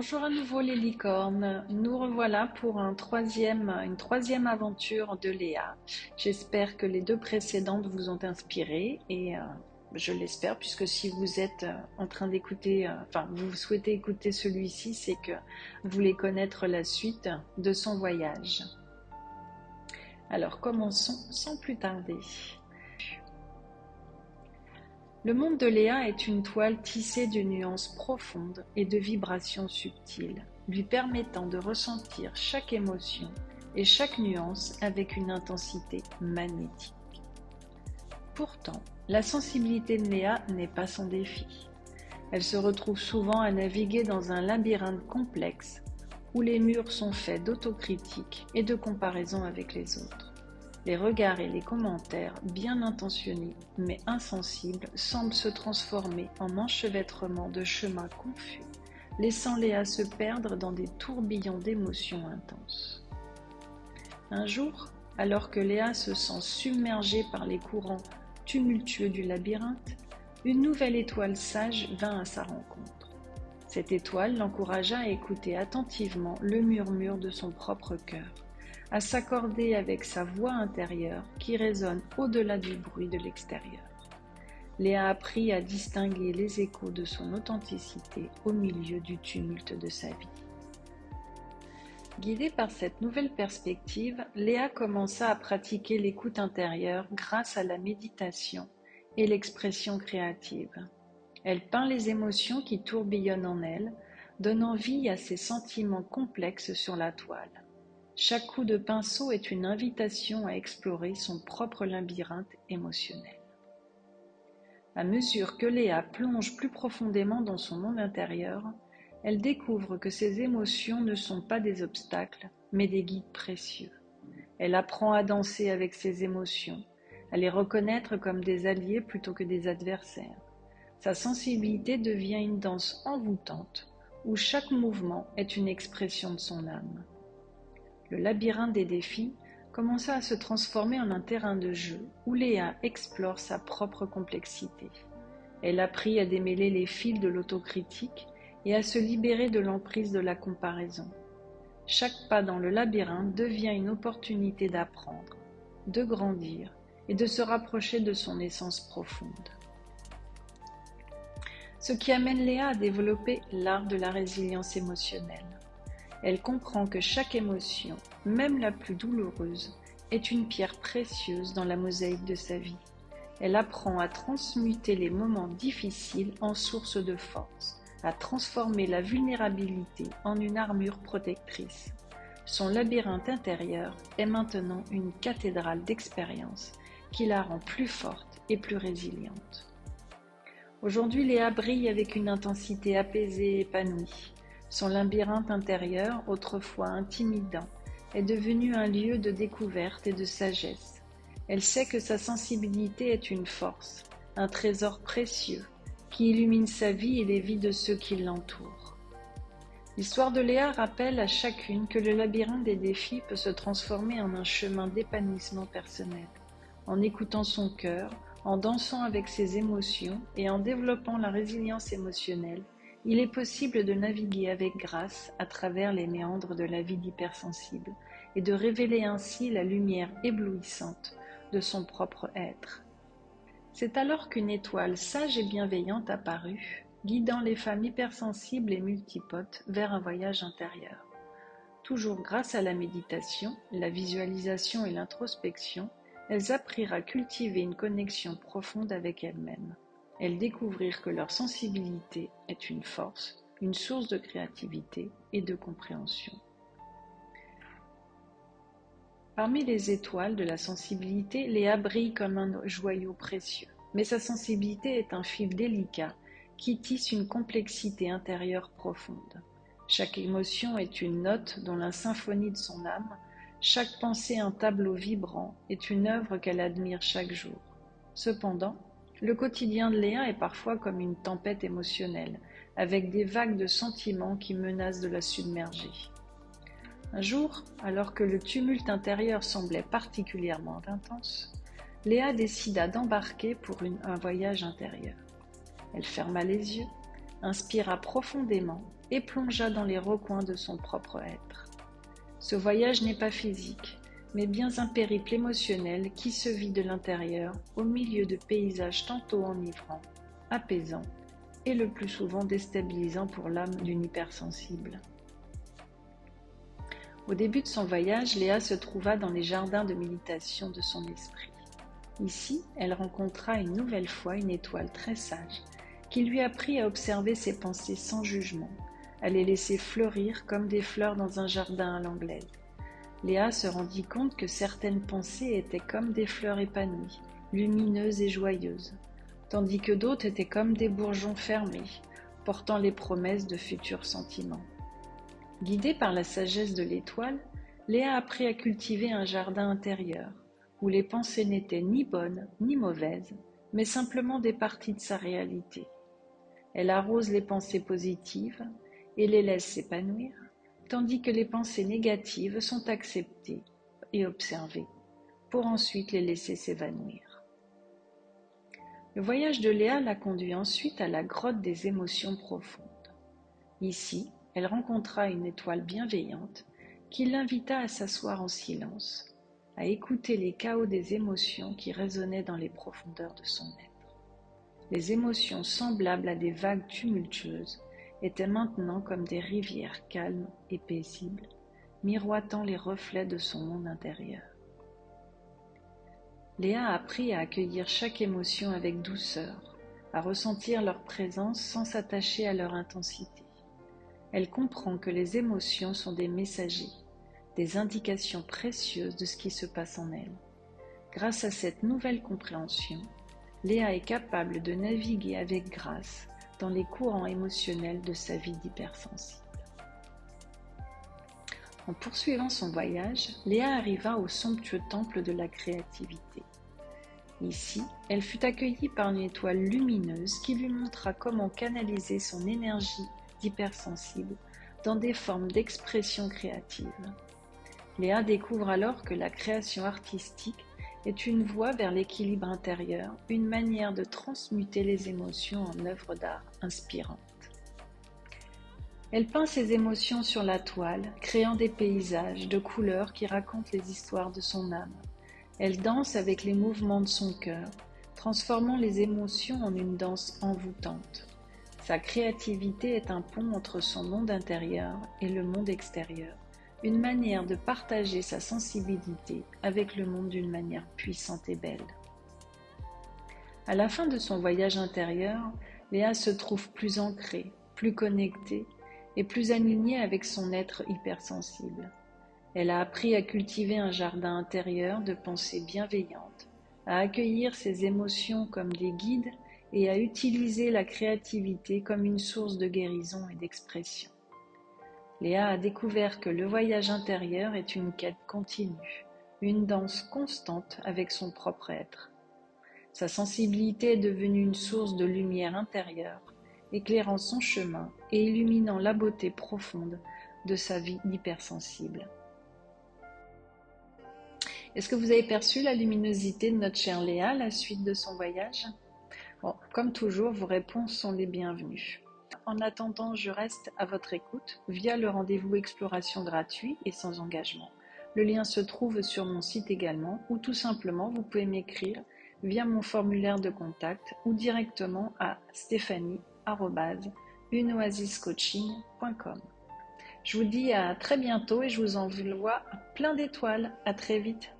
Bonjour à nouveau les licornes, nous revoilà pour une troisième aventure de Léa. J'espère que les deux précédentes vous ont inspiré et euh, je l'espère puisque si vous êtes euh, en train d'écouter, euh, enfin vous souhaitez écouter celui-ci, c'est que vous voulez connaître la suite de son voyage. Alors commençons sans plus tarder. Le monde de Léa est une toile tissée de nuances profondes et de vibrations subtiles, lui permettant de ressentir chaque émotion et chaque nuance avec une intensité magnétique. Pourtant, la sensibilité de Léa n'est pas son défi. Elle se retrouve souvent à naviguer dans un labyrinthe complexe où les murs sont faits d'autocritique et de comparaison avec les autres. Les regards et les commentaires, bien intentionnés mais insensibles, semblent se transformer en enchevêtrement de chemins confus, laissant Léa se perdre dans des tourbillons d'émotions intenses. Un jour, alors que Léa se sent submergée par les courants tumultueux du labyrinthe, une nouvelle étoile sage vint à sa rencontre. Cette étoile l'encouragea à écouter attentivement le murmure de son propre cœur à s'accorder avec sa voix intérieure qui résonne au-delà du bruit de l'extérieur. Léa a appris à distinguer les échos de son authenticité au milieu du tumulte de sa vie. Guidée par cette nouvelle perspective, Léa commença à pratiquer l'écoute intérieure grâce à la méditation et l'expression créative. Elle peint les émotions qui tourbillonnent en elle, donnant vie à ses sentiments complexes sur la toile. Chaque coup de pinceau est une invitation à explorer son propre labyrinthe émotionnel. À mesure que Léa plonge plus profondément dans son monde intérieur, elle découvre que ses émotions ne sont pas des obstacles, mais des guides précieux. Elle apprend à danser avec ses émotions, à les reconnaître comme des alliés plutôt que des adversaires. Sa sensibilité devient une danse envoûtante, où chaque mouvement est une expression de son âme le labyrinthe des défis commença à se transformer en un terrain de jeu où Léa explore sa propre complexité. Elle apprit à démêler les fils de l'autocritique et à se libérer de l'emprise de la comparaison. Chaque pas dans le labyrinthe devient une opportunité d'apprendre, de grandir et de se rapprocher de son essence profonde. Ce qui amène Léa à développer l'art de la résilience émotionnelle. Elle comprend que chaque émotion, même la plus douloureuse, est une pierre précieuse dans la mosaïque de sa vie. Elle apprend à transmuter les moments difficiles en source de force, à transformer la vulnérabilité en une armure protectrice. Son labyrinthe intérieur est maintenant une cathédrale d'expérience qui la rend plus forte et plus résiliente. Aujourd'hui, Léa brille avec une intensité apaisée et épanouie. Son labyrinthe intérieur, autrefois intimidant, est devenu un lieu de découverte et de sagesse. Elle sait que sa sensibilité est une force, un trésor précieux, qui illumine sa vie et les vies de ceux qui l'entourent. L'histoire de Léa rappelle à chacune que le labyrinthe des défis peut se transformer en un chemin d'épanouissement personnel. En écoutant son cœur, en dansant avec ses émotions et en développant la résilience émotionnelle, il est possible de naviguer avec grâce à travers les méandres de la vie d'hypersensible et de révéler ainsi la lumière éblouissante de son propre être. C'est alors qu'une étoile sage et bienveillante apparut, guidant les femmes hypersensibles et multipotes vers un voyage intérieur. Toujours grâce à la méditation, la visualisation et l'introspection, elles apprirent à cultiver une connexion profonde avec elles-mêmes. Elles découvrirent que leur sensibilité est une force, une source de créativité et de compréhension. Parmi les étoiles de la sensibilité, Léa brille comme un joyau précieux. Mais sa sensibilité est un fil délicat qui tisse une complexité intérieure profonde. Chaque émotion est une note dans la symphonie de son âme, chaque pensée un tableau vibrant est une œuvre qu'elle admire chaque jour. Cependant, le quotidien de Léa est parfois comme une tempête émotionnelle, avec des vagues de sentiments qui menacent de la submerger. Un jour, alors que le tumulte intérieur semblait particulièrement intense, Léa décida d'embarquer pour un voyage intérieur. Elle ferma les yeux, inspira profondément et plongea dans les recoins de son propre être. Ce voyage n'est pas physique, mais bien un périple émotionnel qui se vit de l'intérieur au milieu de paysages tantôt enivrants, apaisants et le plus souvent déstabilisants pour l'âme d'une hypersensible. Au début de son voyage, Léa se trouva dans les jardins de méditation de son esprit. Ici, elle rencontra une nouvelle fois une étoile très sage qui lui apprit à observer ses pensées sans jugement, à les laisser fleurir comme des fleurs dans un jardin à l'anglaise. Léa se rendit compte que certaines pensées étaient comme des fleurs épanouies, lumineuses et joyeuses, tandis que d'autres étaient comme des bourgeons fermés, portant les promesses de futurs sentiments. Guidée par la sagesse de l'étoile, Léa apprit à cultiver un jardin intérieur, où les pensées n'étaient ni bonnes ni mauvaises, mais simplement des parties de sa réalité. Elle arrose les pensées positives et les laisse s'épanouir, tandis que les pensées négatives sont acceptées et observées, pour ensuite les laisser s'évanouir. Le voyage de Léa la conduit ensuite à la grotte des émotions profondes. Ici, elle rencontra une étoile bienveillante qui l'invita à s'asseoir en silence, à écouter les chaos des émotions qui résonnaient dans les profondeurs de son être. Les émotions semblables à des vagues tumultueuses étaient maintenant comme des rivières calmes et paisibles, miroitant les reflets de son monde intérieur. Léa apprit à accueillir chaque émotion avec douceur, à ressentir leur présence sans s'attacher à leur intensité. Elle comprend que les émotions sont des messagers, des indications précieuses de ce qui se passe en elle. Grâce à cette nouvelle compréhension, Léa est capable de naviguer avec grâce dans les courants émotionnels de sa vie d'hypersensible. En poursuivant son voyage, Léa arriva au somptueux temple de la créativité. Ici, elle fut accueillie par une étoile lumineuse qui lui montra comment canaliser son énergie d'hypersensible dans des formes d'expression créative. Léa découvre alors que la création artistique est une voie vers l'équilibre intérieur, une manière de transmuter les émotions en œuvres d'art inspirantes. Elle peint ses émotions sur la toile, créant des paysages de couleurs qui racontent les histoires de son âme. Elle danse avec les mouvements de son cœur, transformant les émotions en une danse envoûtante. Sa créativité est un pont entre son monde intérieur et le monde extérieur, une manière de partager sa sensibilité avec le monde d'une manière puissante et belle. À la fin de son voyage intérieur, Léa se trouve plus ancrée, plus connectée et plus alignée avec son être hypersensible. Elle a appris à cultiver un jardin intérieur de pensées bienveillantes, à accueillir ses émotions comme des guides et à utiliser la créativité comme une source de guérison et d'expression. Léa a découvert que le voyage intérieur est une quête continue, une danse constante avec son propre être. Sa sensibilité est devenue une source de lumière intérieure, éclairant son chemin et illuminant la beauté profonde de sa vie hypersensible. Est-ce que vous avez perçu la luminosité de notre chère Léa à la suite de son voyage? Comme toujours, vos réponses sont les bienvenues. En attendant, je reste à votre écoute via le rendez-vous exploration gratuit et sans engagement. Le lien se trouve sur mon site également ou tout simplement vous pouvez m'écrire via mon formulaire de contact ou directement à stéphanie.unoasiscoaching.com. Je vous dis à très bientôt et je vous envoie plein d'étoiles. À très vite.